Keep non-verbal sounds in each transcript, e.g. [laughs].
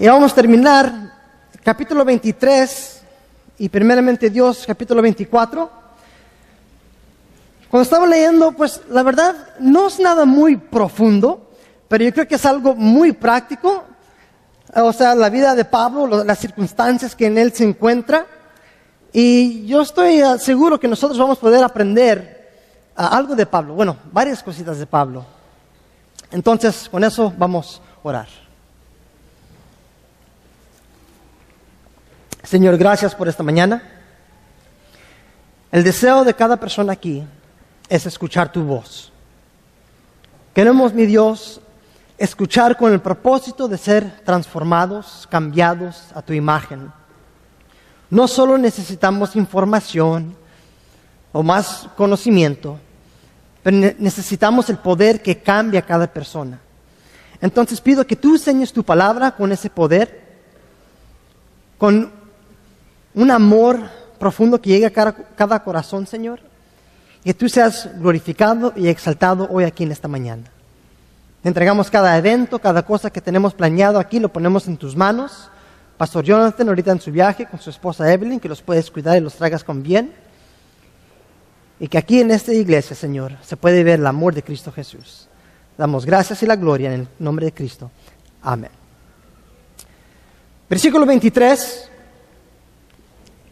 Y vamos a terminar capítulo 23 y primeramente Dios capítulo 24. Cuando estaba leyendo, pues la verdad no es nada muy profundo, pero yo creo que es algo muy práctico. O sea, la vida de Pablo, lo- las circunstancias que en él se encuentra. Y yo estoy seguro que nosotros vamos a poder aprender ah, algo de Pablo. Bueno, varias cositas de Pablo. Entonces, con eso vamos a orar. Señor, gracias por esta mañana. El deseo de cada persona aquí es escuchar tu voz. Queremos, mi Dios, escuchar con el propósito de ser transformados, cambiados a tu imagen. No solo necesitamos información o más conocimiento, pero ne- necesitamos el poder que cambia a cada persona. Entonces pido que tú enseñes tu palabra con ese poder, con un amor profundo que llegue a cada, corazón, Señor, que tú seas glorificado y exaltado hoy aquí en esta mañana. Entregamos cada evento, cada cosa que tenemos planeado aquí, lo ponemos en tus manos. Pastor Jonathan, ahorita en su viaje con su esposa Evelyn, que los puedes cuidar y los traigas con bien. Y que aquí en esta iglesia, Señor, se puede ver el amor de Cristo Jesús. Damos gracias y la gloria en el nombre de Cristo. Amén. Versículo 23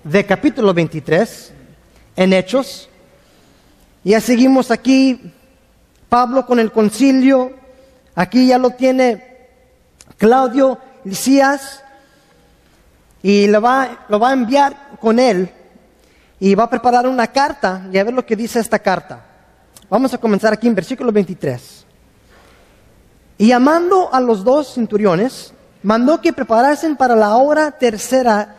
de capítulo 23 en Hechos. Ya seguimos aquí, Pablo con el concilio, aquí ya lo tiene Claudio Licías y lo va, lo va a enviar con él y va a preparar una carta y a ver lo que dice esta carta. Vamos a comenzar aquí en versículo 23. Y llamando a los dos centuriones, mandó que preparasen para la hora tercera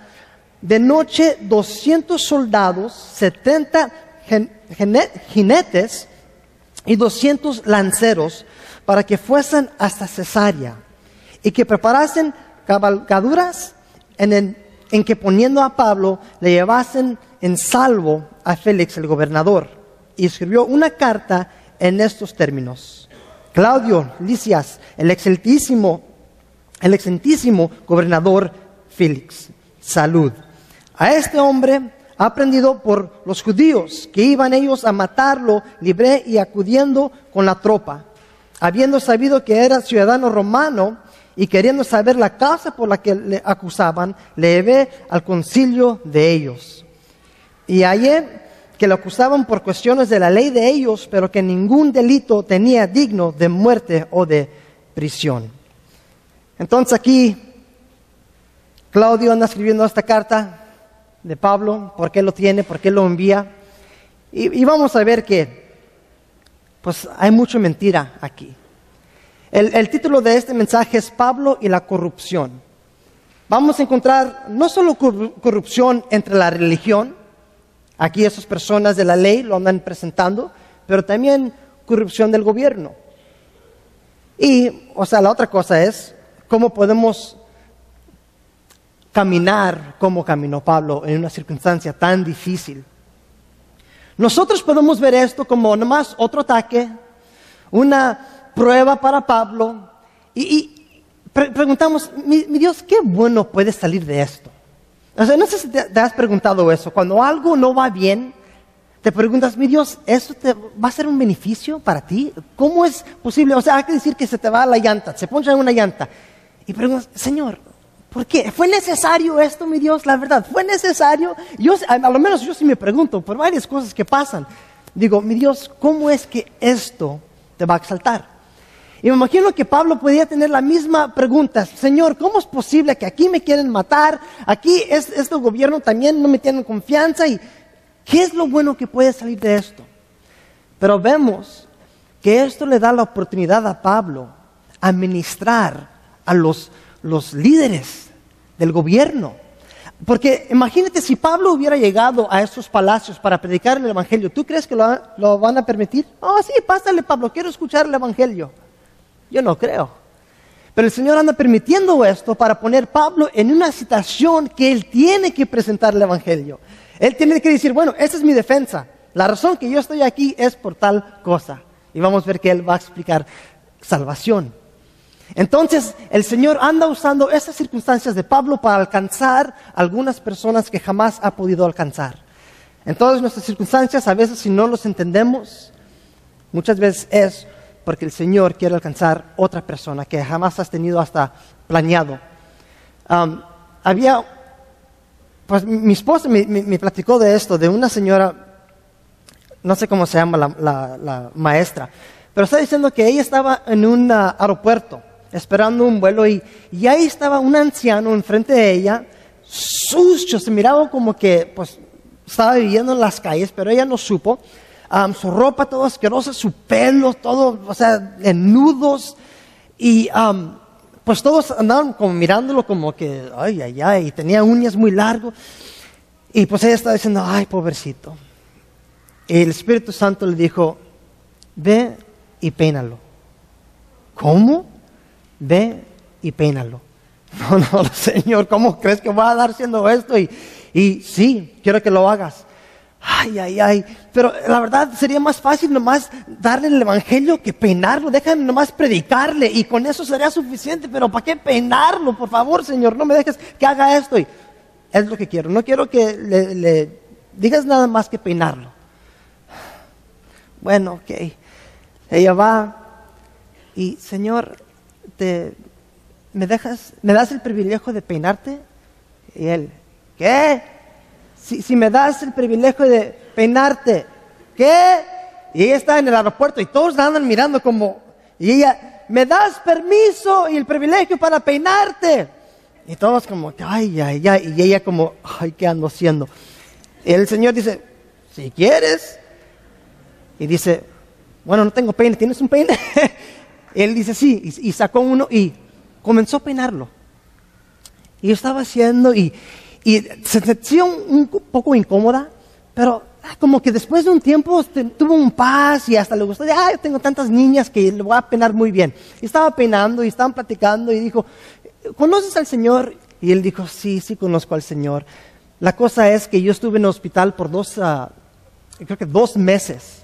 de noche 200 soldados, 70 gen- gene- jinetes y 200 lanceros para que fuesen hasta Cesarea y que preparasen cabalgaduras en, el- en que poniendo a Pablo le llevasen en salvo a Félix el gobernador. Y escribió una carta en estos términos. Claudio Licias, el excelentísimo, el excelentísimo gobernador Félix, salud. A este hombre aprendido por los judíos que iban ellos a matarlo libre y acudiendo con la tropa. Habiendo sabido que era ciudadano romano y queriendo saber la causa por la que le acusaban, le llevé al concilio de ellos. Y hallé que lo acusaban por cuestiones de la ley de ellos, pero que ningún delito tenía digno de muerte o de prisión. Entonces aquí Claudio anda escribiendo esta carta de Pablo, por qué lo tiene, por qué lo envía. Y, vamos a ver que pues hay mucha mentira aquí. El, el título de este mensaje es Pablo y la corrupción. Vamos a encontrar no solo corru- corrupción entre la religión, aquí esas personas de la ley lo andan presentando, pero también corrupción del gobierno. Y, o sea, la otra cosa es cómo podemos caminar como caminó Pablo en una circunstancia tan difícil. Nosotros podemos ver esto como nomás otro ataque, una prueba para Pablo, y, y pre- preguntamos, mi, Dios, qué bueno puede salir de esto. O sea, no sé si te, has preguntado eso, cuando algo no va bien, te preguntas, mi Dios, ¿eso te va a ser un beneficio para ti? ¿Cómo es posible? O sea, hay que decir que se te va la llanta, se poncha una llanta, y preguntas, Señor, ¿Por qué? ¿Fue necesario esto, mi Dios? La verdad, ¿fue necesario? Yo, a, lo menos yo sí me pregunto por varias cosas que pasan. Digo, mi Dios, ¿cómo es que esto te va a exaltar? Y me imagino que Pablo podía tener la misma pregunta. Señor, ¿cómo es posible que aquí me quieren matar? Aquí es, este gobierno también no me tienen confianza. ¿Y qué es lo bueno que puede salir de esto? Pero vemos que esto le da la oportunidad a Pablo a ministrar a los líderes del gobierno. Porque imagínate si Pablo hubiera llegado a esos palacios para predicar el Evangelio, ¿tú crees que lo, lo van a permitir? Oh, sí, pásale Pablo, quiero escuchar el Evangelio. Yo no creo. Pero el Señor anda permitiendo esto para poner Pablo en una situación que él tiene que presentar el Evangelio. Él tiene que decir, bueno, esta es mi defensa. La razón que yo estoy aquí es por tal cosa. Y vamos a ver que él va a explicar salvación. Entonces, el Señor anda usando esas circunstancias de Pablo para alcanzar algunas personas que jamás ha podido alcanzar. En todas nuestras circunstancias, a veces si no los entendemos, muchas veces es porque el Señor quiere alcanzar otra persona que jamás has tenido hasta planeado. Um, había, pues mi esposa me, platicó de esto, de una señora, no sé cómo se llama la, maestra, pero está diciendo que ella estaba en un uh, aeropuerto esperando un vuelo y, y, ahí estaba un anciano enfrente de ella, sucio, se miraba como que pues estaba viviendo en las calles, pero ella no supo. Um, su ropa todo asquerosa, su pelo todo, o sea, en nudos. Y um, pues todos andaban como mirándolo como que, ay, ay, ay, y tenía uñas muy largas. Y pues ella estaba diciendo, ay, pobrecito. Y el Espíritu Santo le dijo, ve y peínalo. ¿Cómo? Ve y peínalo. [laughs] No, no, Señor, ¿cómo crees que voy a dar haciendo esto? Y, y sí, quiero que lo hagas. Ay, ay, ay. Pero la verdad sería más fácil nomás darle el evangelio que peinarlo. Déjame nomás predicarle y con eso sería suficiente. Pero ¿para qué peinarlo? Por favor, Señor, no me dejes que haga esto. Es lo que quiero. No quiero que le, digas nada más que peinarlo. Bueno, ok. Ella va y, Señor, te, ¿me dejas, me das el privilegio de peinarte? Y él, ¿Qué? Si, me das el privilegio de peinarte, ¿qué? Y ella está en el aeropuerto y todos andan mirando como, y ella, ¿me das permiso y el privilegio para peinarte? Y todos como, ay, ay, ay, y ella como, ay, ¿qué ando haciendo? Y el Señor dice, si quieres. Y dice, bueno, no tengo peine, ¿tienes un peine? [laughs] Él dice, sí, y, sacó uno y comenzó a peinarlo. Y yo estaba haciendo, y, se sentía un, poco incómoda, pero ah, como que después de un tiempo tuvo un paz y hasta le gustó, ah, tengo tantas niñas que le voy a penar muy bien. Y estaba penando y estaban platicando y dijo, ¿conoces al Señor? Y él dijo, sí, sí conozco al Señor. La cosa es que yo estuve en el hospital por dos, uh, creo que dos meses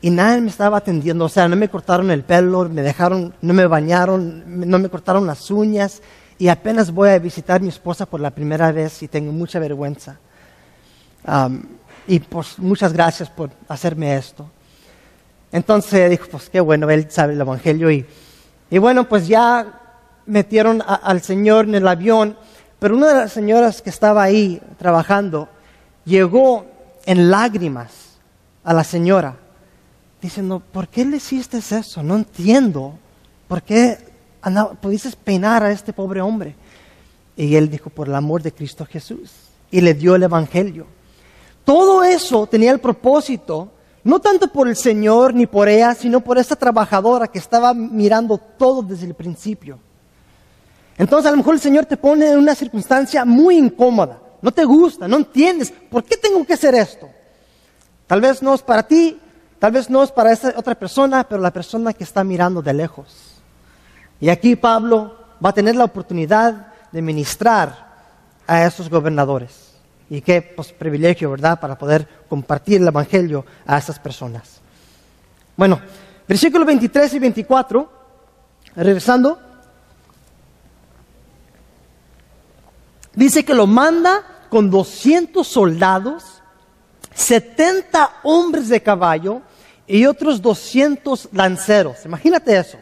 y nadie me estaba atendiendo, o sea, no me cortaron el pelo, me dejaron, no me bañaron, no me cortaron las uñas, y apenas voy a visitar a mi esposa por la primera vez y tengo mucha vergüenza. y pues muchas gracias por hacerme esto. Entonces dijo, pues qué bueno, él sabe el Evangelio y, y bueno, pues ya metieron al Señor en el avión, pero una de las señoras que estaba ahí trabajando llegó en lágrimas a la señora, diciendo, ¿por qué le hiciste eso? No entiendo. ¿Por qué pudiste peinar a este pobre hombre. Y él dijo, por el amor de Cristo Jesús. Y le dio el Evangelio. Todo eso tenía el propósito, no tanto por el Señor ni por ella, sino por esta trabajadora que estaba mirando todo desde el principio. Entonces a lo mejor el Señor te pone en una circunstancia muy incómoda. No te gusta, no entiendes. ¿Por qué tengo que hacer esto? Tal vez no es para ti, tal vez no es para esa otra persona, pero la persona que está mirando de lejos. Y aquí Pablo va a tener la oportunidad de ministrar a esos gobernadores. Y qué pues, privilegio, ¿verdad?, para poder compartir el Evangelio a esas personas. Bueno, versículos 23 y 24, regresando, dice que lo manda con 200 soldados, 70 hombres de caballo y otros 200 lanceros. Imagínate eso.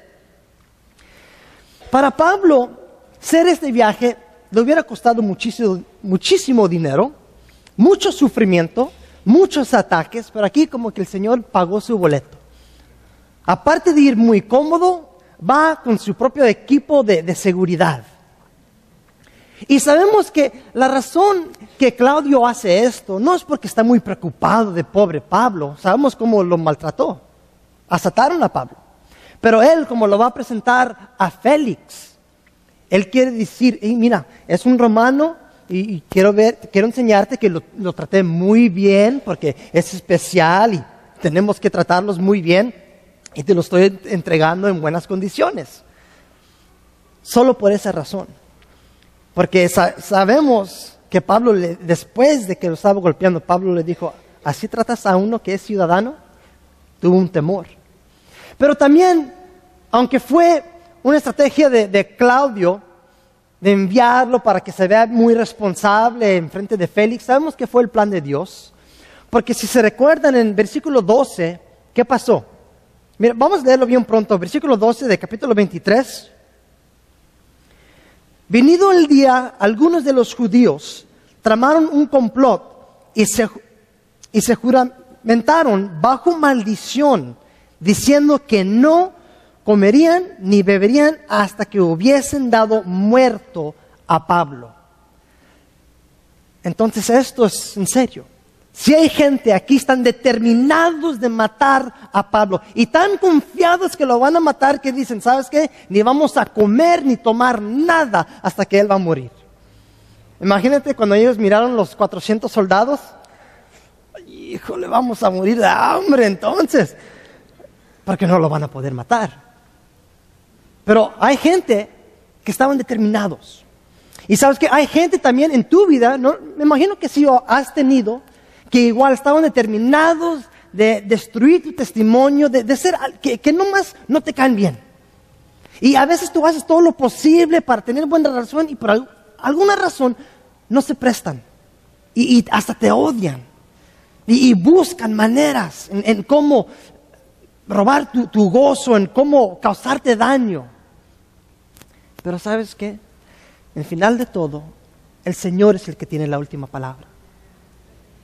Para Pablo, hacer este viaje le hubiera costado muchísimo, muchísimo dinero, mucho sufrimiento, muchos ataques, pero aquí como que el Señor pagó su boleto. Aparte de ir muy cómodo, va con su propio equipo de, de seguridad. Y sabemos que la razón que Claudio hace esto no es porque está muy preocupado de pobre Pablo, sabemos cómo lo maltrató. Asataron a Pablo. Pero él, como lo va a presentar a Félix, él quiere decir, mira, es un romano y, quiero ver, quiero enseñarte que lo, lo, traté muy bien porque es especial y tenemos que tratarlos muy bien y te lo estoy entregando en buenas condiciones. Solo por esa razón. Porque sabemos que Pablo, después de que lo estaba golpeando, Pablo le dijo, ¿así tratas a uno que es ciudadano? Tuvo un temor. Pero también aunque fue una estrategia de, de Claudio de enviarlo para que se vea muy responsable en frente de Félix. Sabemos que fue el plan de Dios. Porque si se recuerdan en versículo 12, ¿qué pasó? Mira, vamos a leerlo bien pronto. Versículo 12 de capítulo 23. Venido el día, algunos de los judíos tramaron un complot y se, y se juramentaron bajo maldición, diciendo que no comerían ni beberían hasta que hubiesen dado muerto a Pablo. Entonces esto es en serio. Si hay gente aquí están determinados de matar a Pablo y tan confiados que lo van a matar que dicen, ¿sabes qué? Ni vamos a comer ni tomar nada hasta que él va a morir. Imagínate cuando ellos miraron los 400 soldados, híjole, vamos a morir de hambre entonces, porque no lo van a poder matar. Pero hay gente que estaban determinados. Y sabes que hay gente también en tu vida, ¿no? me imagino que sí has tenido, que igual estaban determinados de destruir tu testimonio, de, ser, que, que nomás no te caen bien. Y a veces tú haces todo lo posible para tener buena relación y por alguna razón no se prestan. Y, hasta te odian. Y, buscan maneras en, cómo robar tu, tu gozo, en cómo causarte daño. Pero sabes qué? En final de todo, el Señor es el que tiene la última palabra.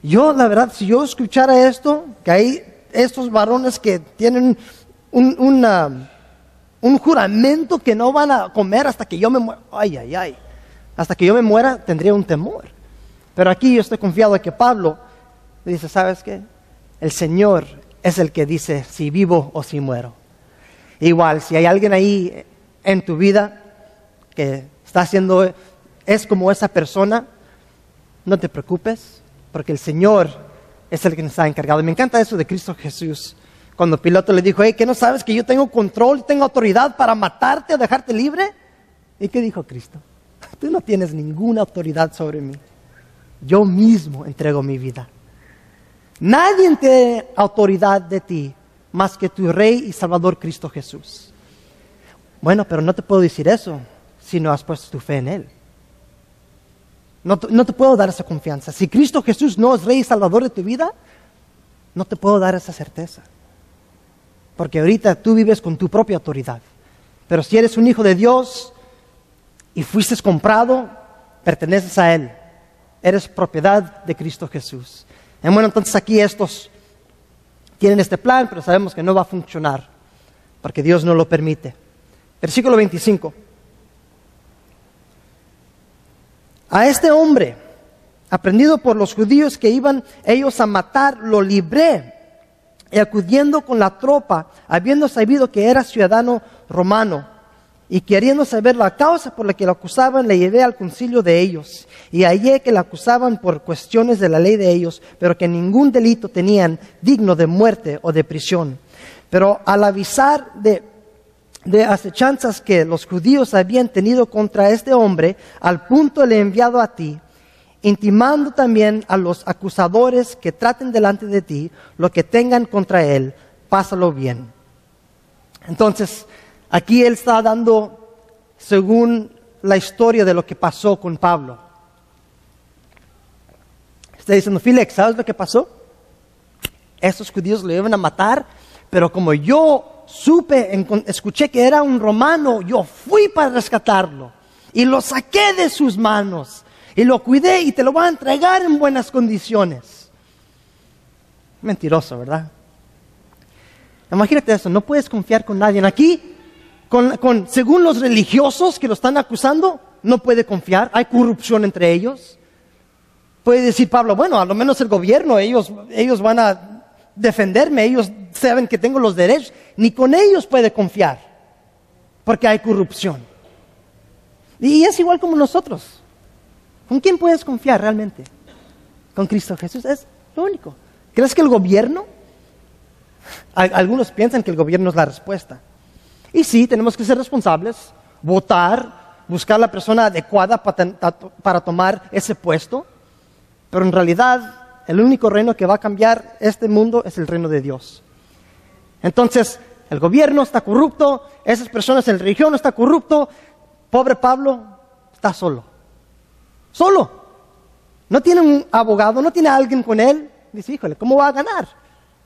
Yo, la verdad, si yo escuchara esto, que hay estos varones que tienen un, un juramento que no van a comer hasta que yo me muera, ay, ay, ay, hasta que yo me muera tendría un temor. Pero aquí yo estoy confiado de que Pablo dice, ¿sabes qué? El Señor es el que dice si vivo o si muero. Igual, si hay alguien ahí en tu vida que está haciendo, es como esa persona, no te preocupes, porque el Señor es el que nos está encargado. Me encanta eso de Cristo Jesús. Cuando Piloto le dijo, hey, ¿qué no sabes que yo tengo control tengo autoridad para matarte o dejarte libre? ¿Y qué dijo Cristo? [laughs] Tú no tienes ninguna autoridad sobre mí. Yo mismo entrego mi vida. Nadie tiene autoridad de ti más que tu Rey y Salvador Cristo Jesús. Bueno, pero no te puedo decir eso si no has puesto tu fe en Él. No, te puedo dar esa confianza. Si Cristo Jesús no es Rey y Salvador de tu vida, no te puedo dar esa certeza. Porque ahorita tú vives con tu propia autoridad. Pero si eres un hijo de Dios y fuiste comprado, perteneces a Él. Eres propiedad de Cristo Jesús. Y bueno, entonces aquí estos tienen este plan, pero sabemos que no va a funcionar, porque Dios no lo permite. Versículo 25. A este hombre, aprendido por los judíos que iban ellos a matar, lo libré. Y acudiendo con la tropa, habiendo sabido que era ciudadano romano, y queriendo saber la causa por la que lo acusaban, le llevé al concilio de ellos. Y hallé que le acusaban por cuestiones de la ley de ellos, pero que ningún delito tenían digno de muerte o de prisión. Pero al avisar de de acechanzas que los judíos habían tenido contra este hombre, al punto le he enviado a ti, intimando también a los acusadores que traten delante de ti lo que tengan contra él, pásalo bien. Entonces, aquí él está dando, según la historia de lo que pasó con Pablo. Está diciendo, Félix, ¿sabes lo que pasó? Estos judíos le iban a matar, pero como yo supe, escuché que era un romano, yo fui para rescatarlo y lo saqué de sus manos y lo cuidé y te lo voy a entregar en buenas condiciones. Mentiroso, ¿verdad? Imagínate eso, no puedes confiar con nadie. Aquí, según los religiosos que lo están acusando, no puede confiar, hay corrupción entre ellos. Puede decir Pablo, bueno, a lo menos el gobierno, ellos, ellos van a defenderme, ellos saben que tengo los derechos, ni con ellos puede confiar, porque hay corrupción. Y es igual como nosotros. ¿Con quién puedes confiar realmente? Con Cristo Jesús, es lo único. ¿Crees que el gobierno? Algunos piensan que el gobierno es la respuesta. Y sí, tenemos que ser responsables, votar, buscar la persona adecuada para, para tomar ese puesto, pero en realidad el único reino que va a cambiar este mundo es el reino de Dios. Entonces, el gobierno está corrupto, esas personas en la religión está corrupto. Pobre Pablo está solo. Solo. No tiene un abogado, no tiene alguien con él. Dice, híjole, ¿cómo va a ganar?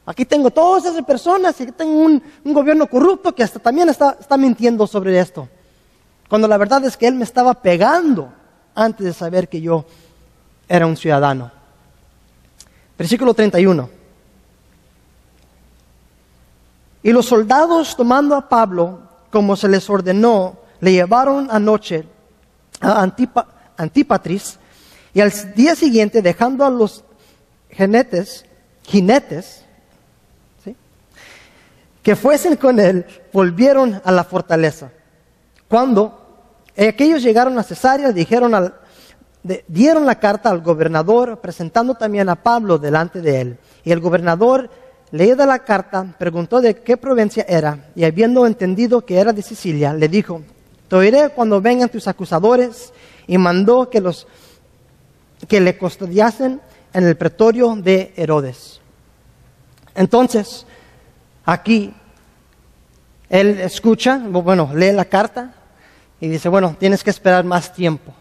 Aquí tengo todas esas personas y aquí tengo un, gobierno corrupto que hasta también está, está mintiendo sobre esto. Cuando la verdad es que él me estaba pegando antes de saber que yo era un ciudadano. Versículo 31. Y los soldados, tomando a Pablo, como se les ordenó, le llevaron anoche a Antípatris, y al día siguiente, dejando a los jinetes, jinetes que fuesen con él, volvieron a la fortaleza. Cuando aquellos llegaron a Cesarea, dijeron al, dieron la carta al gobernador, presentando también a Pablo delante de él. Y el gobernador leída la carta, preguntó de qué provincia era, y habiendo entendido que era de Sicilia, le dijo, te oiré cuando vengan tus acusadores, y mandó que, los, que le custodiasen en el pretorio de Herodes. Entonces, aquí, él escucha, bueno, lee la carta, y dice, bueno, tienes que esperar más tiempo.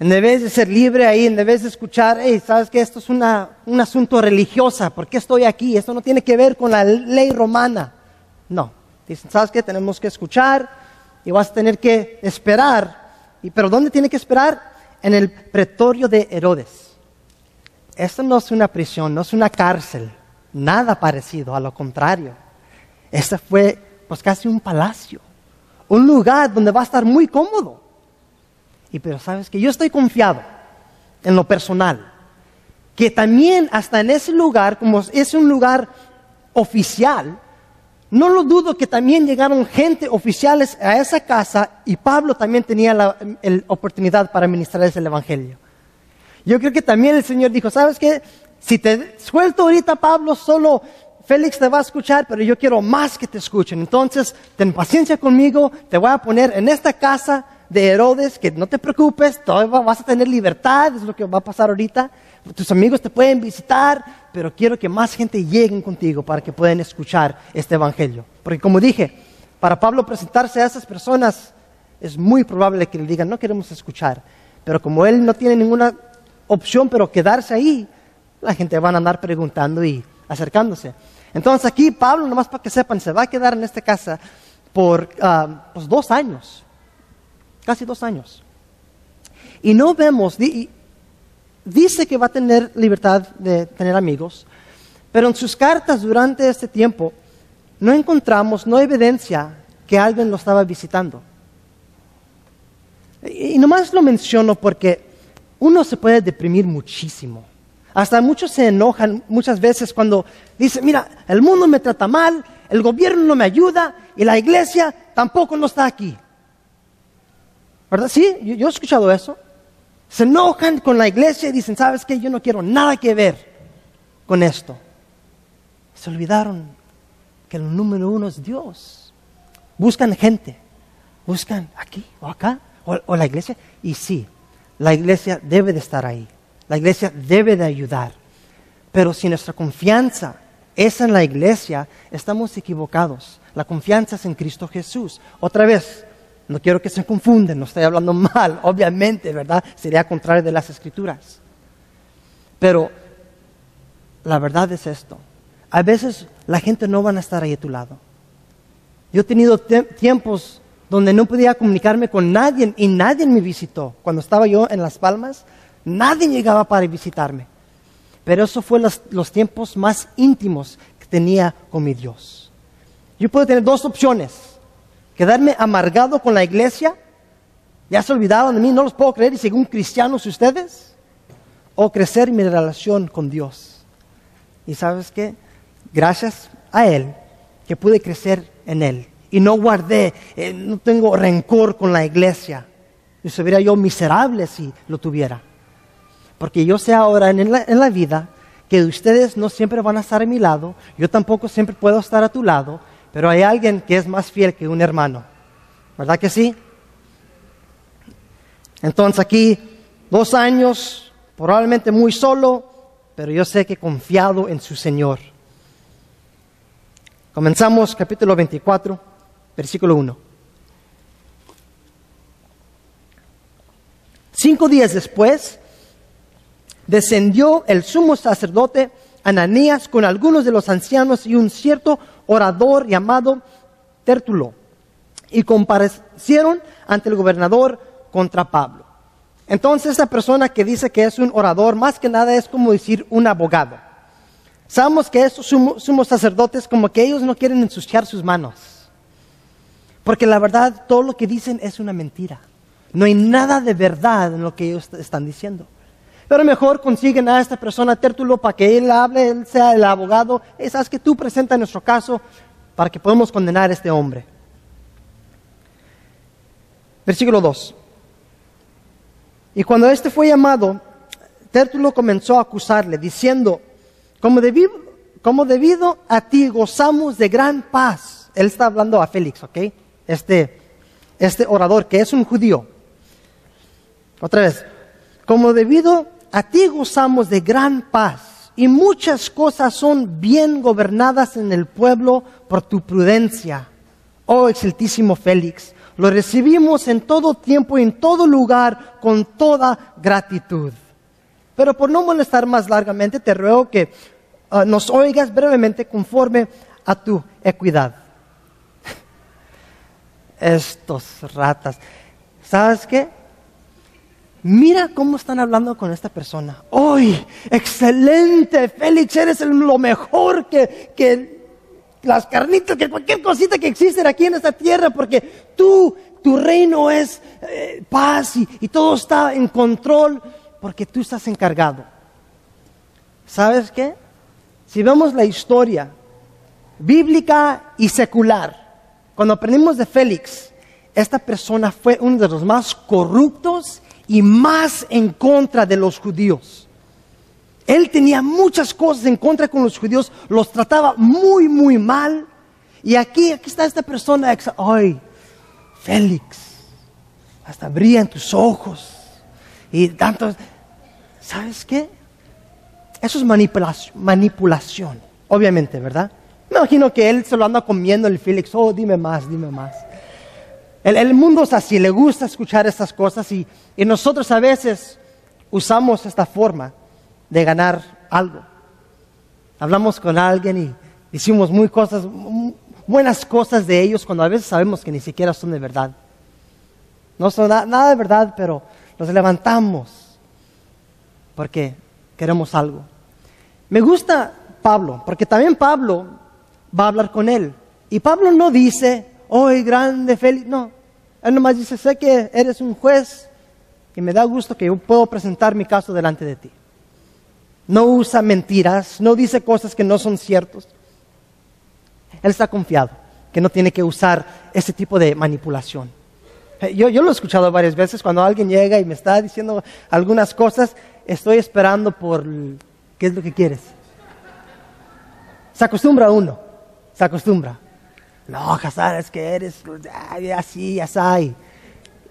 En vez de ser libre ahí, en vez de escuchar, hey, sabes que esto es una, un asunto religioso, ¿por qué estoy aquí? Esto no tiene que ver con la ley romana. No, dicen, sabes que tenemos que escuchar y vas a tener que esperar. ¿Y, ¿Pero dónde tiene que esperar? En el pretorio de Herodes. Esto no es una prisión, no es una cárcel, nada parecido, a lo contrario. Este fue pues casi un palacio, un lugar donde va a estar muy cómodo. Y pero sabes que yo estoy confiado en lo personal, que también hasta en ese lugar, como es un lugar oficial, no lo dudo que también llegaron gente oficiales a esa casa y Pablo también tenía la, oportunidad para ministrarles el Evangelio. Yo creo que también el Señor dijo, ¿sabes qué? Si te suelto ahorita Pablo, solo Félix te va a escuchar, pero yo quiero más que te escuchen. Entonces, ten paciencia conmigo, te voy a poner en esta casa de Herodes, que no te preocupes, todavía vas a tener libertad, es lo que va a pasar ahorita. Tus amigos te pueden visitar, pero quiero que más gente llegue contigo para que puedan escuchar este evangelio. Porque como dije, para Pablo presentarse a esas personas es muy probable que le digan, no queremos escuchar. Pero como él no tiene ninguna opción, pero quedarse ahí, la gente va a andar preguntando y acercándose. Entonces aquí Pablo, nomás para que sepan, se va a quedar en esta casa por ah, pues, dos años casi dos años. Y no vemos, dice que va a tener libertad de tener amigos, pero en sus cartas durante este tiempo no encontramos, no evidencia que alguien lo estaba visitando. Y nomás lo menciono porque uno se puede deprimir muchísimo. Hasta muchos se enojan muchas veces cuando dicen, mira, el mundo me trata mal, el gobierno no me ayuda y la iglesia tampoco no está aquí. ¿Verdad? Sí, yo, he escuchado eso. Se enojan con la iglesia y dicen, ¿sabes qué? Yo no quiero nada que ver con esto. Se olvidaron que el número uno es Dios. Buscan gente. Buscan aquí o acá o, o la iglesia. Y sí, la iglesia debe de estar ahí. La iglesia debe de ayudar. Pero si nuestra confianza es en la iglesia, estamos equivocados. La confianza es en Cristo Jesús. Otra vez, no quiero que se confunden, no estoy hablando [laughs] mal, obviamente, ¿verdad? Sería contrario de las escrituras. Pero la verdad es esto. A veces la gente no va a estar ahí a tu lado. Yo he tenido tiempos donde no podía comunicarme con nadie y nadie me visitó. Cuando estaba yo en Las Palmas, nadie llegaba para visitarme. Pero eso fue los, los tiempos más íntimos que tenía con mi Dios. Yo puedo tener dos opciones quedarme amargado con la iglesia, ya se olvidaron de mí, no los puedo creer y según cristianos ustedes, o crecer mi relación con Dios. Y sabes qué, gracias a Él que pude crecer en Él y no guardé, eh, no tengo rencor con la iglesia. Y sería yo miserable si lo tuviera. Porque yo sé ahora en la, en la vida que ustedes no siempre van a estar a mi lado, yo tampoco siempre puedo estar a tu lado, pero hay alguien que es más fiel que un hermano. ¿Verdad que sí? Entonces aquí, dos años, probablemente muy solo, pero yo sé que confiado en su Señor. Comenzamos capítulo 24, versículo 1. Cinco días después, descendió el sumo sacerdote Ananías con algunos de los ancianos y un cierto orador llamado Tértulo, y comparecieron ante el gobernador contra Pablo. Entonces, esta persona que dice que es un orador, más que nada es como decir un abogado. Sabemos que estos sumos sacerdotes, como que ellos no quieren ensuciar sus manos. Porque la verdad, todo lo que dicen es una mentira. No hay nada de verdad en lo que ellos están diciendo. Pero mejor consiguen a esta persona tértulo para que él hable, él sea el abogado. Y sabes que tú presenta nuestro caso para que podamos condenar a este hombre. Versículo 2. Y cuando éste fue llamado, Tértulo comenzó a acusarle, diciendo, como debido, como debido a ti gozamos de gran paz. Él está hablando a Félix, ¿ok? Este, este orador que es un judío. Otra vez, como debido a ti gozamos de gran paz y muchas cosas son bien gobernadas en el pueblo por tu prudencia. Oh exceltísimo Félix, lo recibimos en todo tiempo y en todo lugar con toda gratitud. Pero por no molestar más largamente, te ruego que uh, nos oigas brevemente conforme a tu equidad. [laughs] Estos ratas. ¿Sabes qué? Mira cómo están hablando con esta persona. ¡Uy! Excelente, Félix, eres lo mejor que, que las carnitas, que cualquier cosita que existe aquí en esta tierra, porque tú, tu reino es eh, paz y, y todo está en control, porque tú estás encargado. ¿Sabes qué? Si vemos la historia bíblica y secular, cuando aprendimos de Félix, esta persona fue uno de los más corruptos y más en contra de los judíos. Él tenía muchas cosas en contra con los judíos, los trataba muy, muy mal. Y aquí, aquí está esta persona, ay, Félix, hasta brillan tus ojos. Y tanto, ¿sabes qué? Eso es manipulación, manipulación, obviamente, ¿verdad? Me imagino que él se lo anda comiendo el Félix, oh, dime más, dime más. El, mundo es así, le gusta escuchar estas cosas y, nosotros a veces usamos esta forma de ganar algo. Hablamos con alguien y decimos muy cosas, buenas cosas de ellos cuando a veces sabemos que ni siquiera son de verdad. No son nada de verdad, pero nos levantamos porque queremos algo. Me gusta Pablo, porque también Pablo va a hablar con él. Y Pablo no dice, hoy grande, feliz. No, él nomás dice, sé que eres un juez y me da gusto que yo puedo presentar mi caso delante de ti. No usa mentiras, no dice cosas que no son ciertas. Él está confiado que no tiene que usar ese tipo de manipulación. Eh, yo, yo lo he escuchado varias veces cuando alguien llega y me está diciendo algunas cosas, estoy esperando por qué es lo que quieres. Se acostumbra uno, se acostumbra. No, Hazar, es que eres así, así.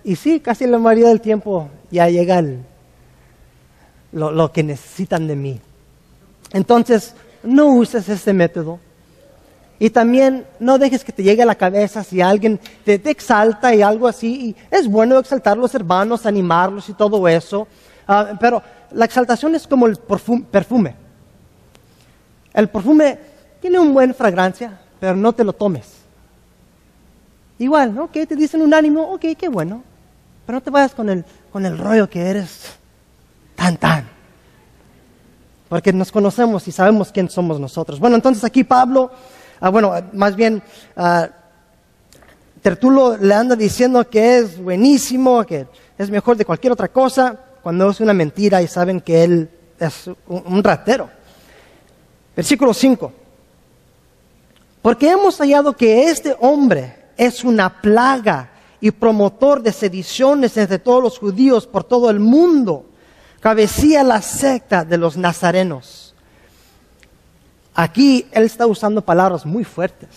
Y sí, casi la mayoría del tiempo ya llega lo, que necesitan de mí. Entonces, no uses este método. Y también no dejes que te llegue a la cabeza si alguien te, exalta y algo así. Y es bueno exaltar a los hermanos, animarlos y todo eso. Ah, pero la exaltación es como el perfume. El perfume tiene una buena fragancia, pero no te lo tomes. Igual. Que te dicen un ánimo, ok, qué bueno. Pero no te vayas con el, con el rollo que eres tan, tan. Porque nos conocemos y sabemos quién somos nosotros. Bueno, entonces aquí Pablo, ah, bueno, más bien ah, Tertulo le anda diciendo que es buenísimo, que es mejor de cualquier otra cosa, cuando es una mentira y saben que él es un, un ratero. Versículo 5. Porque hemos hallado que este hombre, es una plaga y promotor de sediciones entre todos los judíos por todo el mundo. Cabecía la secta de los nazarenos. Aquí él está usando palabras muy fuertes.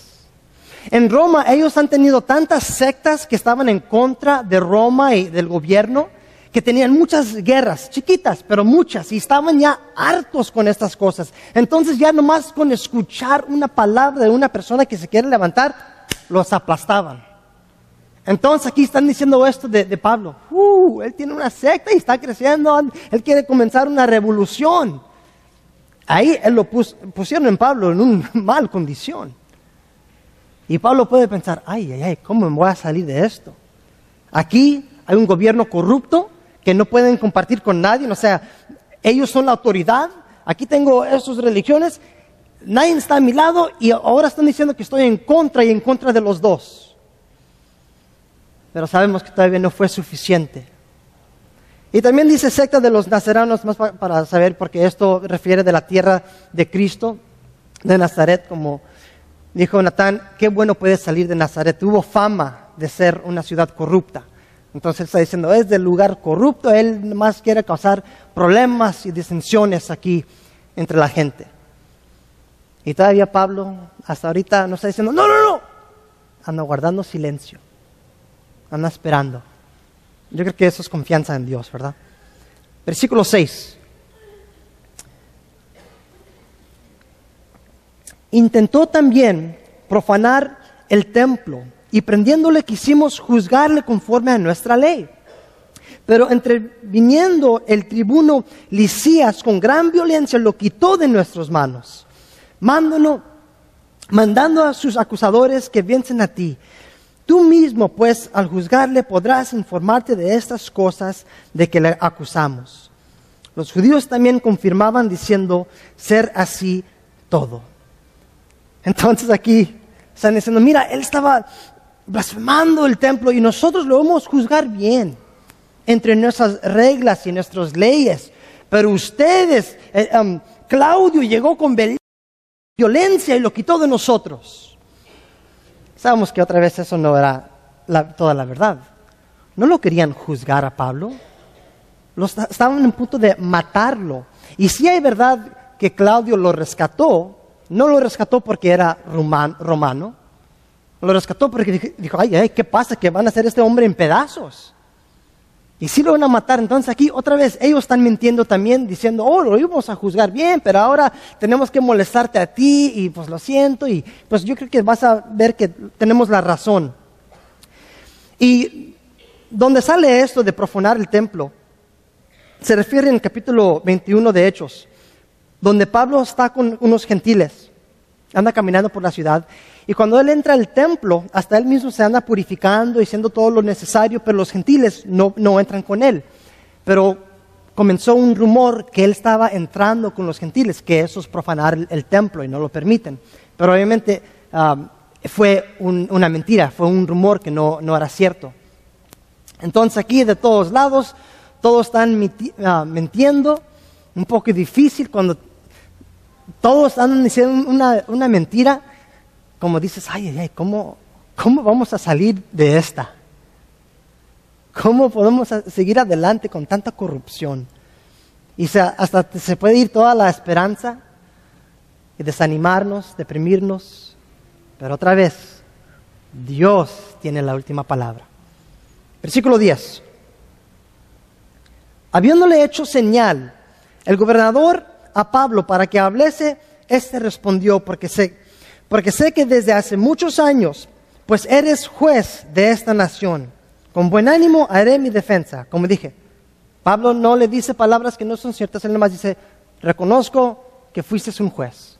En Roma ellos han tenido tantas sectas que estaban en contra de Roma y del gobierno que tenían muchas guerras, chiquitas, pero muchas, y estaban ya hartos con estas cosas. Entonces ya nomás con escuchar una palabra de una persona que se quiere levantar, los aplastaban. Entonces aquí están diciendo esto de, Pablo. Uh, él tiene una secta y está creciendo, él quiere comenzar una revolución. Ahí él lo pusieron en Pablo en una [laughs] mal condición. Y Pablo puede pensar, ay, ay, ay, ¿cómo me voy a salir de esto? Aquí hay un gobierno corrupto, que no pueden compartir con nadie, o sea, ellos son la autoridad, aquí tengo esas religiones, nadie está a mi lado y ahora están diciendo que estoy en contra y en contra de los dos. Pero sabemos que todavía no fue suficiente. Y también dice secta de los nazaranos, más para saber, porque esto refiere de la tierra de Cristo, de Nazaret, como dijo Natán, qué bueno puede salir de Nazaret. Tuvo fama de ser una ciudad corrupta. Entonces está diciendo, es del lugar corrupto, él más quiere causar problemas y disensiones aquí entre la gente. Y todavía Pablo hasta ahorita no está diciendo, no, no, no, anda guardando silencio, anda esperando. Yo creo que eso es confianza en Dios, ¿verdad? Versículo 6. Intentó también profanar el templo y prendiéndole quisimos juzgarle conforme a nuestra ley. Pero entreviniendo el tribuno Licías con gran violencia lo quitó de nuestras manos, mandando, mandando a sus acusadores que vencen a ti. Tú mismo, pues, al juzgarle podrás informarte de estas cosas de que le acusamos. Los judíos también confirmaban diciendo ser así todo. Entonces aquí están diciendo, mira, él estaba blasfemando el templo y nosotros lo vamos a juzgar bien entre nuestras reglas y nuestras leyes. Pero ustedes, eh, um, Claudio llegó con violencia y lo quitó de nosotros. Sabemos que otra vez eso no era toda la verdad. No lo querían juzgar a Pablo. estaban en punto de matarlo. Y si hay verdad que Claudio lo rescató, no lo rescató porque era romano, lo rescató porque dijo, ay, ay, ¿qué pasa? Que van a hacer este hombre en pedazos. Y si lo van a matar. Entonces aquí otra vez ellos están mintiendo también diciendo, oh, lo íbamos a juzgar bien, pero ahora tenemos que molestarte a ti y pues lo siento. Y pues yo creo que vas a ver que tenemos la razón. Y donde sale esto de profanar el templo, se refiere en el capítulo 21 de Hechos, donde Pablo está con unos gentiles, anda caminando por la ciudad y cuando él entra al templo, hasta él mismo se anda purificando y haciendo todo lo necesario, pero los gentiles no, entran con él. Pero comenzó un rumor que él estaba entrando con los gentiles, que eso es profanar el, templo y no lo permiten. Pero obviamente fue una mentira, fue un rumor que no, era cierto. Entonces aquí de todos lados, todos están uh, mintiendo, un poco difícil cuando todos están diciendo una, una mentira como dices, ay, ay, ay, ¿cómo, ¿cómo vamos a salir de esta? ¿Cómo podemos seguir adelante con tanta corrupción? Y hasta se puede ir toda la esperanza y desanimarnos, deprimirnos. Pero otra vez, Dios tiene la última palabra. Versículo 10. Habiéndole hecho señal el gobernador a Pablo para que hablase, éste respondió, porque se porque sé que desde hace muchos años, pues eres juez de esta nación. Con buen ánimo haré mi defensa. Como dije, Pablo no le dice palabras que no son ciertas, él nomás dice, reconozco que fuiste un juez.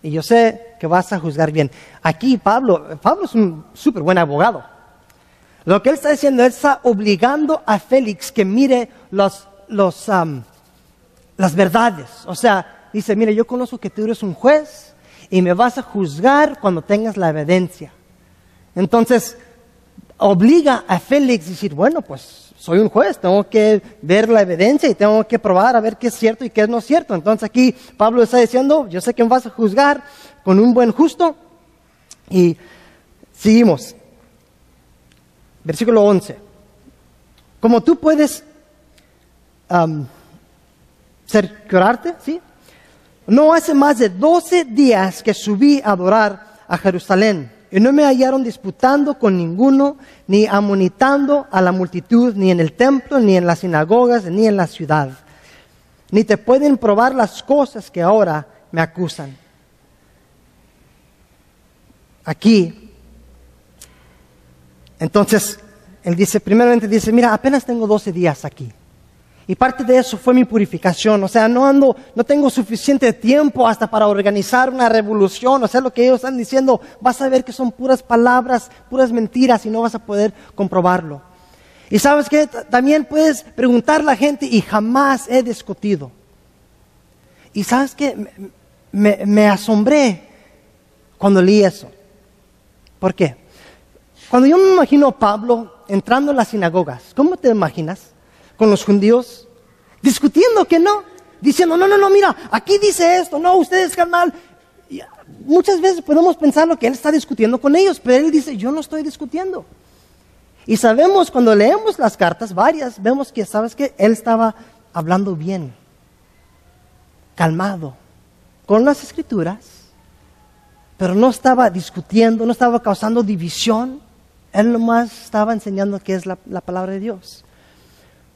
Y yo sé que vas a juzgar bien. Aquí Pablo, Pablo es un súper buen abogado. Lo que él está diciendo, él está obligando a Félix que mire los, los, las verdades. O sea, dice, mire, yo conozco que tú eres un juez, y me vas a juzgar cuando tengas la evidencia. Entonces, obliga a Félix a decir, bueno, pues soy un juez, tengo que ver la evidencia y tengo que probar a ver qué es cierto y qué no es cierto. Entonces aquí Pablo está diciendo, yo sé que me vas a juzgar con un buen justo. Y seguimos. Versículo 11. Como tú puedes curarte, ¿sí? No hace más de 12 días que subí a adorar a Jerusalén. y no me hallaron disputando con ninguno, ni amonitando a la multitud, ni en el templo, ni en las sinagogas, ni en la ciudad. Ni te pueden probar las cosas que ahora me acusan. Aquí, entonces, él dice, primeramente dice, mira, apenas tengo 12 días aquí. Y parte de eso fue mi purificación. O sea, no ando, no tengo suficiente tiempo hasta para organizar una revolución. O sea, lo que ellos están diciendo, vas a ver que son puras palabras, puras mentiras y no vas a poder comprobarlo. Y sabes que también puedes preguntar a la gente y jamás he discutido. Y sabes que me, me asombré cuando leí eso. ¿Por qué? Cuando yo me imagino a Pablo entrando a las sinagogas, ¿cómo te imaginas? Con los judíos, discutiendo que no, diciendo, no, no, no, mira, aquí dice esto, no, ustedes carnal. muchas veces podemos pensar lo que él está discutiendo con ellos, pero él dice, yo no estoy discutiendo. Y sabemos, cuando leemos las cartas, varias, vemos que, ¿sabes que Él estaba hablando bien, calmado, con las escrituras, pero no estaba discutiendo, no estaba causando división. Él nomás estaba enseñando qué es la palabra de Dios.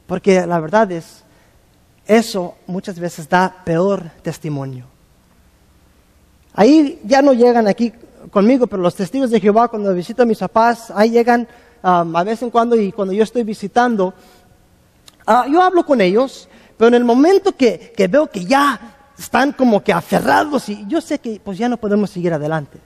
Porque la verdad es, eso muchas veces da peor testimonio. Ahí ya no llegan aquí conmigo, pero los testigos de Jehová cuando visito a mis papás, ahí llegan um, a vez en cuando y cuando yo estoy visitando, ah, yo hablo con ellos, pero en el momento que, que veo que ya están como que aferrados y yo sé que pues ya no podemos seguir adelante.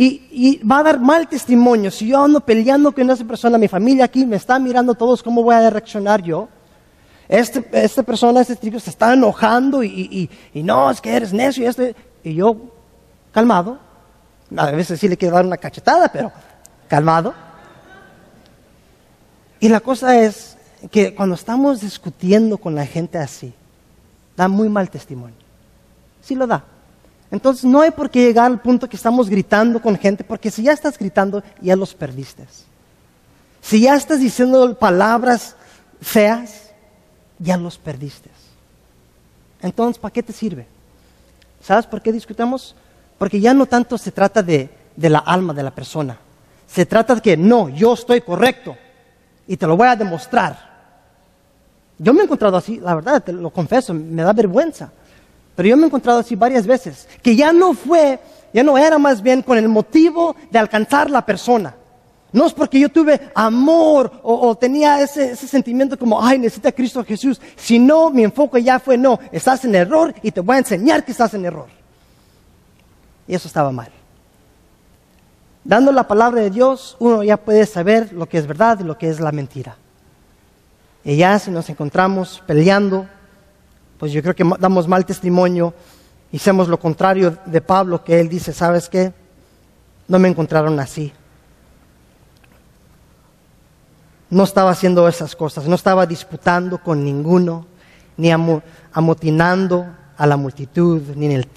Y, va a dar mal testimonio. Si yo ando peleando con esa persona, mi familia aquí me está mirando todos, ¿cómo voy a reaccionar yo? Este, esta persona, este trigo se está enojando y, no, es que eres necio y este. Y yo, calmado, a veces sí le quiero dar una cachetada, pero calmado. Y la cosa es que cuando estamos discutiendo con la gente así, da muy mal testimonio. Sí lo da. Entonces no hay por qué llegar al punto que estamos gritando con gente, porque si ya estás gritando, ya los perdiste. Si ya estás diciendo palabras feas, ya los perdiste. Entonces, ¿para qué te sirve? ¿Sabes por qué discutamos? Porque ya no tanto se trata de, de la alma de la persona. Se trata de que no, yo estoy correcto y te lo voy a demostrar. Yo me he encontrado así, la verdad, te lo confieso, me da vergüenza. Pero yo me he encontrado así varias veces, que ya no fue, ya no era más bien con el motivo de alcanzar la persona. No es porque yo tuve amor o, tenía ese, sentimiento como, ay, necesita Cristo Jesús, sino mi enfoque ya fue, no, estás en error y te voy a enseñar que estás en error. Y eso estaba mal. Dando la palabra de Dios, uno ya puede saber lo que es verdad y lo que es la mentira. Y ya si nos encontramos peleando, pues yo creo que damos mal testimonio y hacemos lo contrario de Pablo, que él dice, ¿sabes qué? No me encontraron así. No estaba haciendo esas cosas, no estaba disputando con ninguno, ni amotinando a la multitud, ni en, el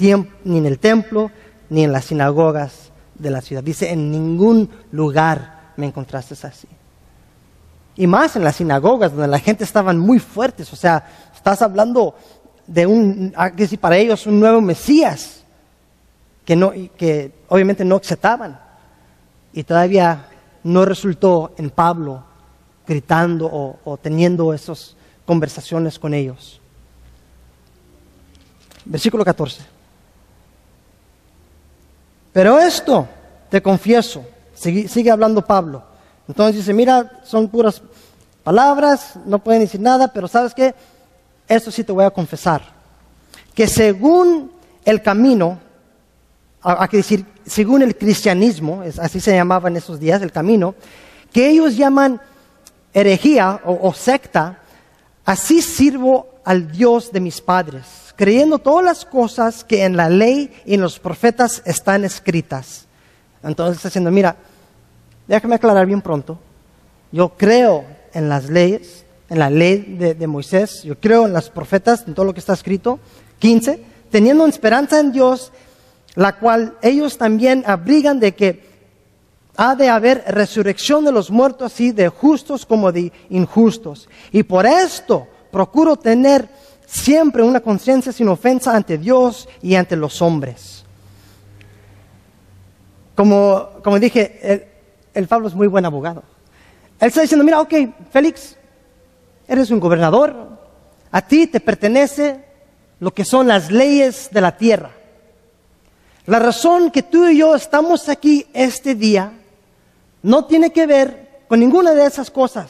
ni en el templo, ni en las sinagogas de la ciudad. Dice, en ningún lugar me encontraste así. Y más en las sinagogas, donde la gente estaban muy fuertes, o sea, Estás hablando de un, ah, para ellos un nuevo Mesías, que, no, que obviamente no aceptaban. Y todavía no resultó en Pablo gritando o, o teniendo esas conversaciones con ellos. Versículo 14. Pero esto te confieso, sigue, sigue, hablando Pablo. Entonces dice, mira, son puras palabras, no pueden decir nada, pero ¿sabes qué? Esto sí te voy a confesar, que según el camino, hay que decir, según el cristianismo, así se llamaba en esos días, el camino, que ellos llaman herejía o, secta, así sirvo al Dios de mis padres, creyendo todas las cosas que en la ley y en los profetas están escritas. Entonces está diciendo, mira, déjame aclarar bien pronto, yo creo en las leyes, en la ley de, Moisés, yo creo en las profetas, en todo lo que está escrito. 15, teniendo esperanza en Dios, la cual ellos también abrigan de que ha de haber resurrección de los muertos, así de justos como de injustos. Y por esto procuro tener siempre una conciencia sin ofensa ante Dios y ante los hombres. como, como dije, el, el Pablo es muy buen abogado. Él está diciendo, mira, ok, Félix, eres un gobernador, a ti te pertenece lo que son las leyes de la tierra. La razón que tú y yo estamos aquí este día no tiene que ver con ninguna de esas cosas,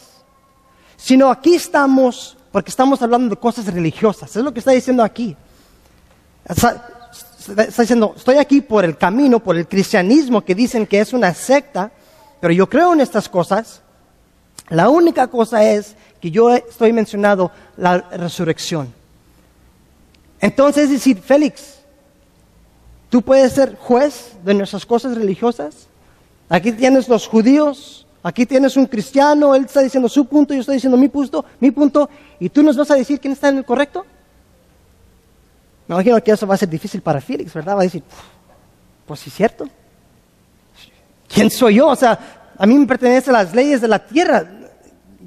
sino aquí estamos porque estamos hablando de cosas religiosas. Es lo que está diciendo aquí. Está, diciendo, estoy aquí por el camino, por el cristianismo que dicen que es una secta, pero yo creo en estas cosas. La única cosa es que yo estoy mencionando la resurrección. Entonces, es decir, Félix, tú puedes ser juez de nuestras cosas religiosas. Aquí tienes los judíos, aquí tienes un cristiano, él está diciendo su punto, yo estoy diciendo mi punto, mi punto, y tú nos vas a decir quién está en el correcto. Me imagino que eso va a ser difícil para Félix, ¿verdad? Va a decir, pues sí cierto. ¿Quién soy yo? O sea, a mí me pertenecen las leyes de la tierra.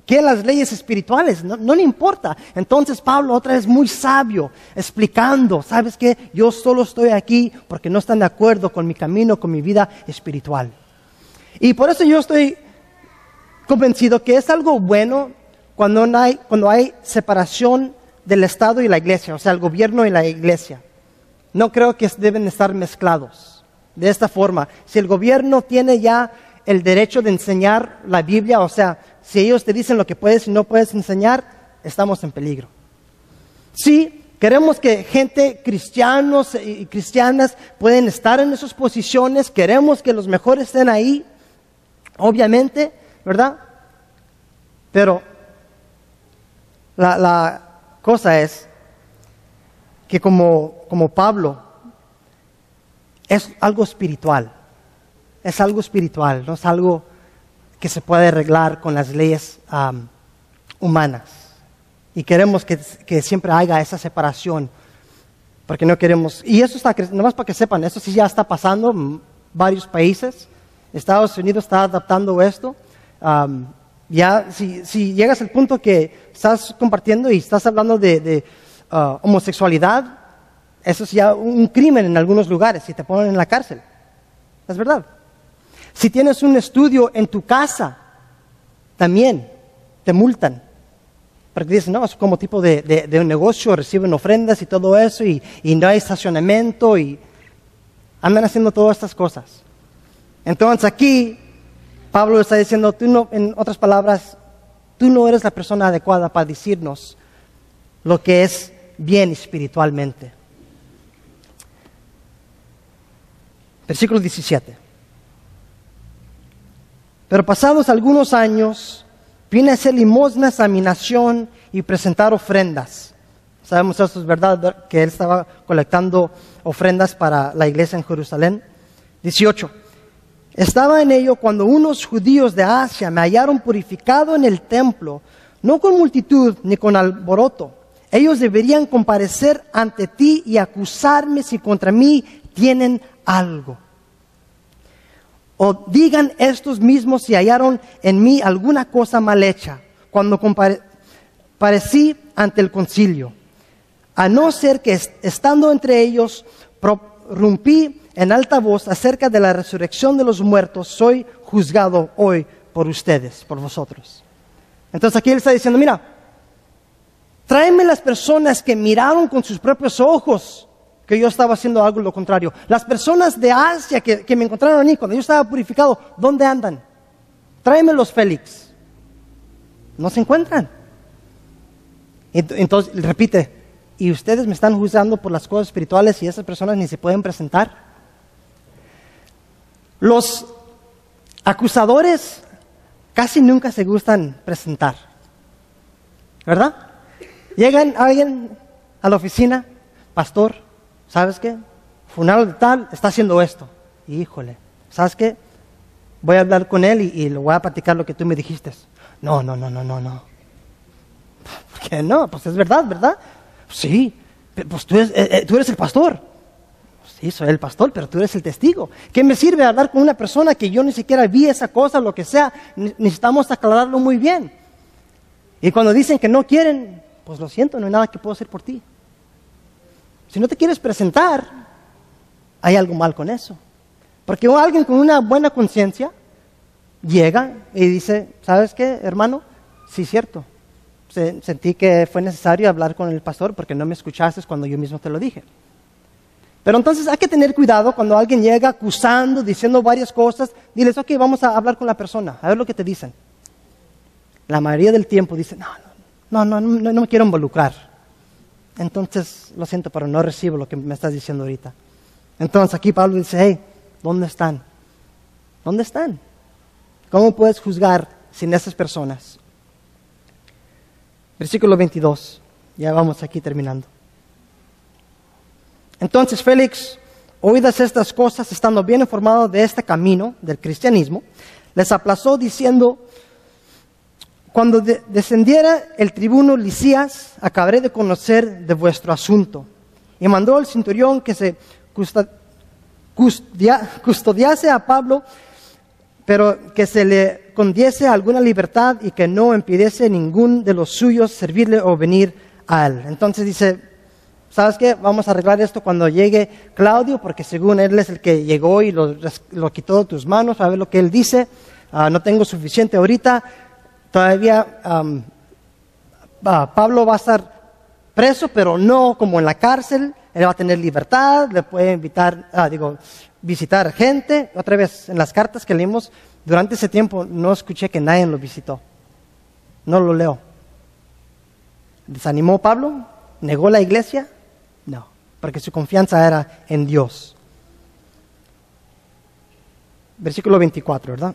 ¿Qué las leyes espirituales? No, le importa. Entonces Pablo otra vez muy sabio, explicando, ¿sabes qué? Yo solo estoy aquí porque no están de acuerdo con mi camino, con mi vida espiritual. Y por eso yo estoy convencido que es algo bueno cuando hay, cuando hay separación del Estado y la iglesia, o sea, el gobierno y la iglesia. No creo que deben estar mezclados. De esta forma, si el gobierno tiene ya el derecho de enseñar la Biblia, o sea, si ellos te dicen lo que puedes y no puedes enseñar, estamos en peligro. Sí, queremos que gente, cristianos y cristianas, pueden estar en esas posiciones, queremos que los mejores estén ahí, obviamente, ¿verdad? Pero la, cosa es que como, como Pablo, es algo espiritual, es algo espiritual, no es algo que se puede arreglar con las leyes um, humanas. Y queremos que, que, siempre haya esa separación, porque no queremos, y eso está, nomás para que sepan, eso sí ya está pasando en varios países, Estados Unidos está adaptando esto. Um, ya, si, si, llegas al punto que estás compartiendo y estás hablando de, de uh, homosexualidad, eso es ya un crimen en algunos lugares y te ponen en la cárcel. Es verdad. Si tienes un estudio en tu casa, también te multan. Porque dicen, no, es como tipo de, de, de un negocio, reciben ofrendas y todo eso, y, y, no hay estacionamiento, y andan haciendo todas estas cosas. Entonces aquí Pablo está diciendo, tú no, en otras palabras, tú no eres la persona adecuada para decirnos lo que es bien espiritualmente. Versículo 17. Pero pasados algunos años, vine a hacer limosnas a mi nación y presentar ofrendas. Sabemos eso es verdad, que él estaba colectando ofrendas para la iglesia en Jerusalén. 18. Estaba en ello cuando unos judíos de Asia me hallaron purificado en el templo, no con multitud ni con alboroto. Ellos deberían comparecer ante ti y acusarme si contra mí tienen algo. O digan estos mismos si hallaron en mí alguna cosa mal hecha cuando comparecí ante el concilio. A no ser que estando entre ellos prorrumpí en alta voz acerca de la resurrección de los muertos, soy juzgado hoy por ustedes, por vosotros. Entonces aquí él está diciendo, mira, tráeme las personas que miraron con sus propios ojos que yo estaba haciendo algo lo contrario. Las personas de Asia que, me encontraron a mí cuando yo estaba purificado, ¿dónde andan? Tráemelos, Félix. No se encuentran. Entonces, repite, y ustedes me están juzgando por las cosas espirituales y esas personas ni se pueden presentar. Los acusadores casi nunca se gustan presentar, ¿verdad? Llegan alguien a la oficina, pastor, ¿sabes qué? Funal de tal está haciendo esto. Híjole, ¿sabes qué? Voy a hablar con él y, y, le voy a platicar lo que tú me dijiste. No, no, no, no, no, no. ¿Por qué no? Pues es verdad, ¿verdad? Sí, pues tú eres, eh, eh, tú eres el pastor. Sí, soy el pastor, pero tú eres el testigo. ¿Qué me sirve hablar con una persona que yo ni siquiera vi esa cosa, lo que sea? Necesitamos aclararlo muy bien. Y cuando dicen que no quieren, pues lo siento, no hay nada que puedo hacer por ti. Si no te quieres presentar, hay algo mal con eso. Porque alguien con una buena conciencia llega y dice, ¿sabes qué, hermano? Sí, cierto. Sentí que fue necesario hablar con el pastor porque no me escuchaste cuando yo mismo te lo dije. Pero entonces hay que tener cuidado cuando alguien llega acusando, diciendo varias cosas. Diles, ok, vamos a hablar con la persona, a ver lo que te dicen. La mayoría del tiempo dicen, no, no, no, no, no me quiero involucrar. Entonces, lo siento, pero no recibo lo que me estás diciendo ahorita. Entonces aquí Pablo dice, hey, ¿dónde están? ¿Dónde están? ¿Cómo puedes juzgar sin esas personas? Versículo 22, ya vamos aquí terminando. Entonces Félix, oídas estas cosas, estando bien informado de este camino del cristianismo, les aplazó diciendo, cuando descendiera el tribuno Licías, acabaré de conocer de vuestro asunto. Y mandó al centurión que se custodiase a Pablo, pero que se le condiese alguna libertad y que no impidiese ningún de los suyos servirle o venir a él. Entonces dice, ¿sabes qué? Vamos a arreglar esto cuando llegue Claudio, porque según él es el que llegó y lo, quitó de tus manos, a ver lo que él dice. Ah, no tengo suficiente ahorita Todavía Pablo va a estar preso, pero no como en la cárcel. Él va a tener libertad, le puede invitar, ah, digo, visitar gente. Otra vez, en las cartas que leímos, durante ese tiempo no escuché que nadie lo visitó. No lo leo. ¿Desanimó Pablo? ¿Negó la iglesia? No, porque su confianza era en Dios. Versículo 24, ¿verdad?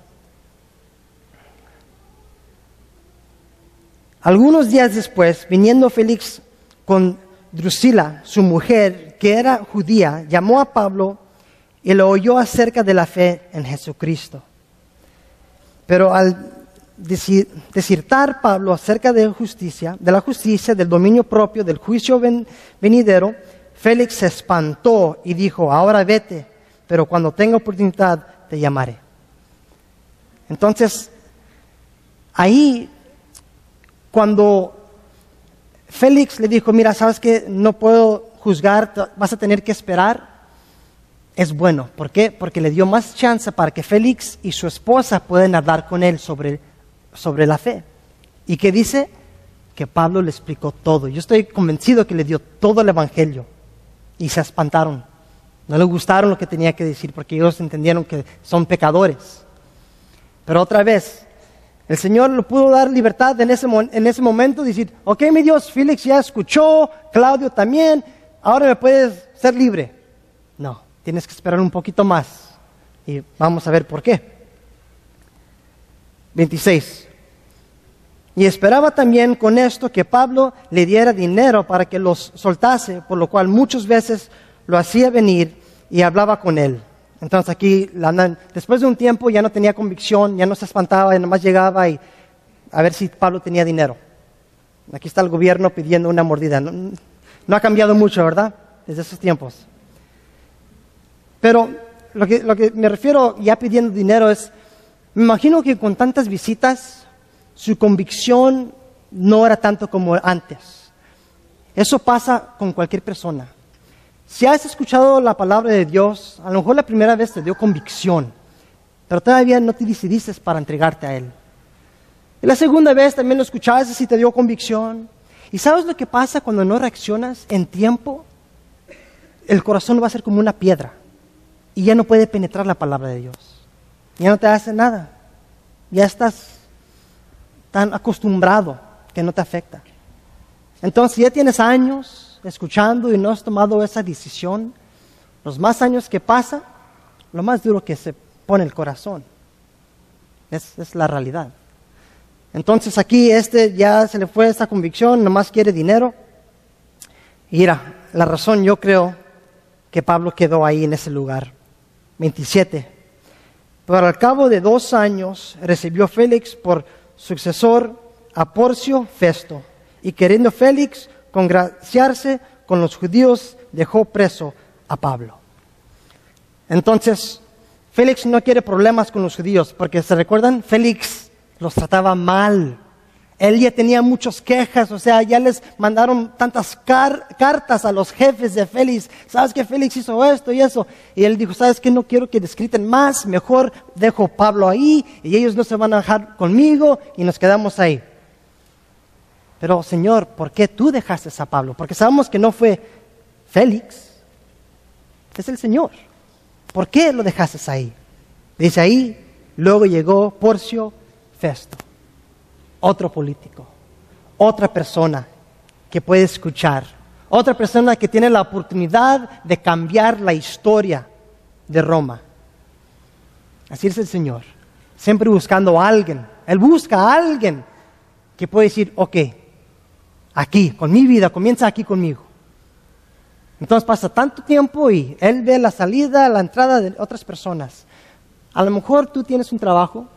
Algunos días después, viniendo Félix con Drusila, su mujer, que era judía, llamó a Pablo y le oyó acerca de la fe en Jesucristo. Pero al desertar Pablo acerca de justicia, de la justicia, del dominio propio, del juicio venidero, Félix se espantó y dijo, ahora vete, pero cuando tenga oportunidad te llamaré. Entonces, ahí cuando Félix le dijo, mira, sabes que no puedo juzgar, vas a tener que esperar, es bueno. ¿Por qué? Porque le dio más chance para que Félix y su esposa puedan hablar con él sobre, sobre la fe. ¿Y qué dice? Que Pablo le explicó todo. Yo estoy convencido que le dio todo el Evangelio. Y se espantaron. No le gustaron lo que tenía que decir porque ellos entendieron que son pecadores. Pero otra vez, el Señor le pudo dar libertad en ese, en ese momento, decir, ok mi Dios, Félix ya escuchó, Claudio también, ahora me puedes ser libre. No, tienes que esperar un poquito más. Y vamos a ver por qué. 26. Y esperaba también con esto que Pablo le diera dinero para que los soltase, por lo cual muchas veces lo hacía venir y hablaba con él. Entonces aquí, después de un tiempo ya no tenía convicción, ya no se espantaba, ya nomás llegaba y a ver si Pablo tenía dinero. Aquí está el gobierno pidiendo una mordida. No, ha cambiado mucho, ¿verdad? Desde esos tiempos. Pero lo que, lo que me refiero ya pidiendo dinero es, me imagino que con tantas visitas, su convicción no era tanto como antes. Eso pasa con cualquier persona. Si has escuchado la palabra de Dios, a lo mejor la primera vez te dio convicción, pero todavía no te decidiste para entregarte a Él. Y la segunda vez también lo escuchaste y te dio convicción. ¿Y sabes lo que pasa cuando no reaccionas en tiempo? El corazón va a ser como una piedra y ya no puede penetrar la palabra de Dios. Ya no te hace nada. Ya estás tan acostumbrado que no te afecta. Entonces ya tienes años escuchando y no has tomado esa decisión, los más años que pasa, lo más duro que se pone el corazón. Es, la realidad. Entonces aquí este ya se le fue esa convicción, nomás quiere dinero. Y mira, la razón yo creo que Pablo quedó ahí en ese lugar. 27. Pero al cabo de dos años recibió Félix por sucesor a Porcio Festo. Y queriendo Félix congraciarse con los judíos, dejó preso a Pablo. Entonces, Félix no quiere problemas con los judíos, porque se recuerdan, Félix los trataba mal. Él ya tenía muchas quejas, o sea, ya les mandaron tantas cartas a los jefes de Félix. ¿Sabes que Félix hizo esto y eso? Y él dijo, ¿sabes que No quiero que descriten más, mejor dejo Pablo ahí y ellos no se van a dejar conmigo y nos quedamos ahí. Pero Señor, ¿por qué tú dejaste a Pablo? Porque sabemos que no fue Félix, es el Señor. ¿Por qué lo dejaste ahí? Dice ahí, luego llegó Porcio Festo otro político, otra persona que puede escuchar, otra persona que tiene la oportunidad de cambiar la historia de Roma. Así es el Señor, siempre buscando a alguien. Él busca a alguien que puede decir, ok, aquí, con mi vida, comienza aquí conmigo. Entonces pasa tanto tiempo y él ve la salida, la entrada de otras personas. A lo mejor tú tienes un trabajo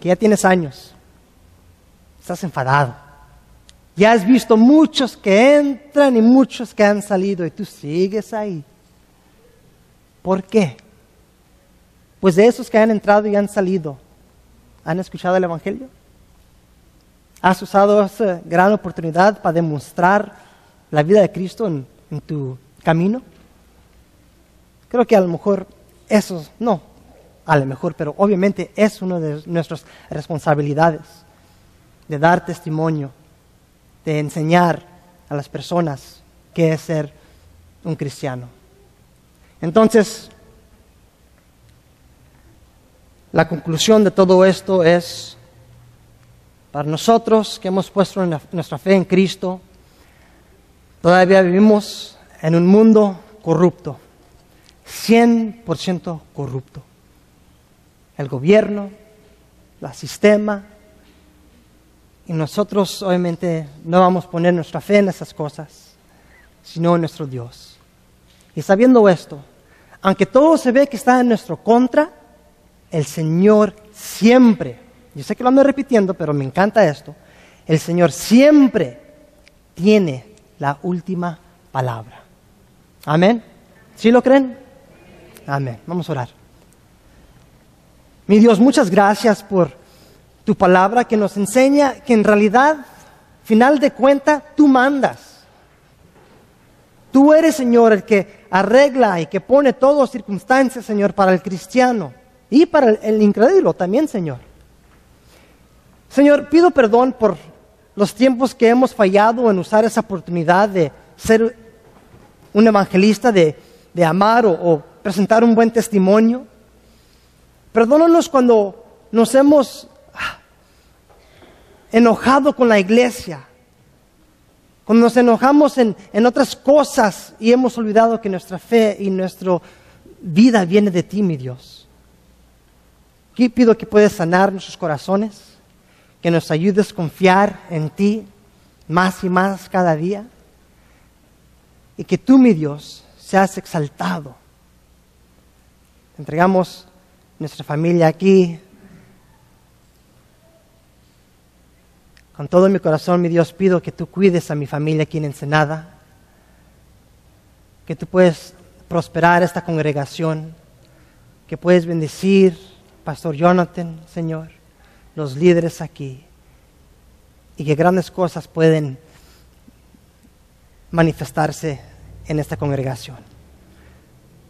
que ya tienes años, estás enfadado. Ya has visto muchos que entran y muchos que han salido y tú sigues ahí. ¿Por qué? Pues de esos que han entrado y han salido, ¿han escuchado el Evangelio? ¿Has usado esa gran oportunidad para demostrar la vida de Cristo en, tu camino? Creo que a lo mejor eso, no, a lo mejor, pero obviamente es una de nuestras responsabilidades de dar testimonio, de enseñar a las personas qué es ser un cristiano. Entonces, la conclusión de todo esto es, para nosotros que hemos puesto nuestra fe en Cristo, todavía vivimos en un mundo corrupto, 100% corrupto. El gobierno, el sistema, y nosotros obviamente no vamos a poner nuestra fe en esas cosas, sino en nuestro Dios. Y sabiendo esto, aunque todo se ve que está en nuestro contra, el Señor siempre, yo sé que lo ando repitiendo, pero me encanta esto, el Señor siempre tiene la última palabra. Amén. ¿Sí lo creen? Amén. Vamos a orar. Mi Dios, muchas gracias por tu palabra que nos enseña que en realidad, final de cuenta, tú mandas. Tú eres, Señor, el que arregla y que pone todas circunstancias, Señor, para el cristiano y para el, incrédulo también, Señor. Señor, pido perdón por los tiempos que hemos fallado en usar esa oportunidad de ser un evangelista, de, amar o, presentar un buen testimonio. Perdónanos cuando nos hemos enojado con la iglesia, cuando nos enojamos en, otras cosas y hemos olvidado que nuestra fe y nuestra vida viene de ti, mi Dios. Aquí pido que puedas sanar nuestros corazones, que nos ayudes a confiar en ti más y más cada día, y que tú, mi Dios, seas exaltado. Entregamos nuestra familia aquí, Con todo mi corazón, mi Dios, pido que tú cuides a mi familia aquí en Ensenada, que tú puedes prosperar esta congregación, que puedes bendecir Pastor Jonathan, Señor, los líderes aquí, y que grandes cosas pueden manifestarse en esta congregación.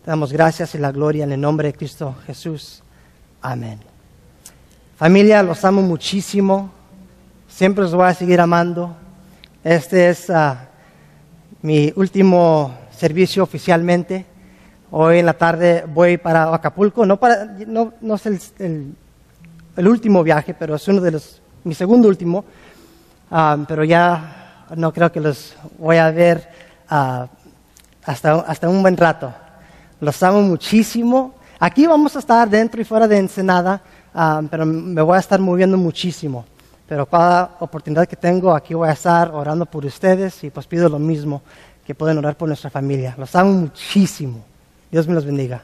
Te damos gracias y la gloria en el nombre de Cristo Jesús. Amén. Familia, los amo muchísimo. Siempre los voy a seguir amando. Este es ah, mi último servicio oficialmente. Hoy en la tarde voy para Acapulco. No, para, no, no es el, último viaje, pero es uno de los, mi segundo último. Ah, pero ya no creo que los voy a ver ah, hasta, hasta un buen rato. Los amo muchísimo. Aquí vamos a estar dentro y fuera de Ensenada, pero me voy a estar moviendo muchísimo. Pero cada oportunidad que tengo, aquí voy a estar orando por ustedes y pues pido lo mismo, que pueden orar por nuestra familia. Los amo muchísimo. Dios me los bendiga.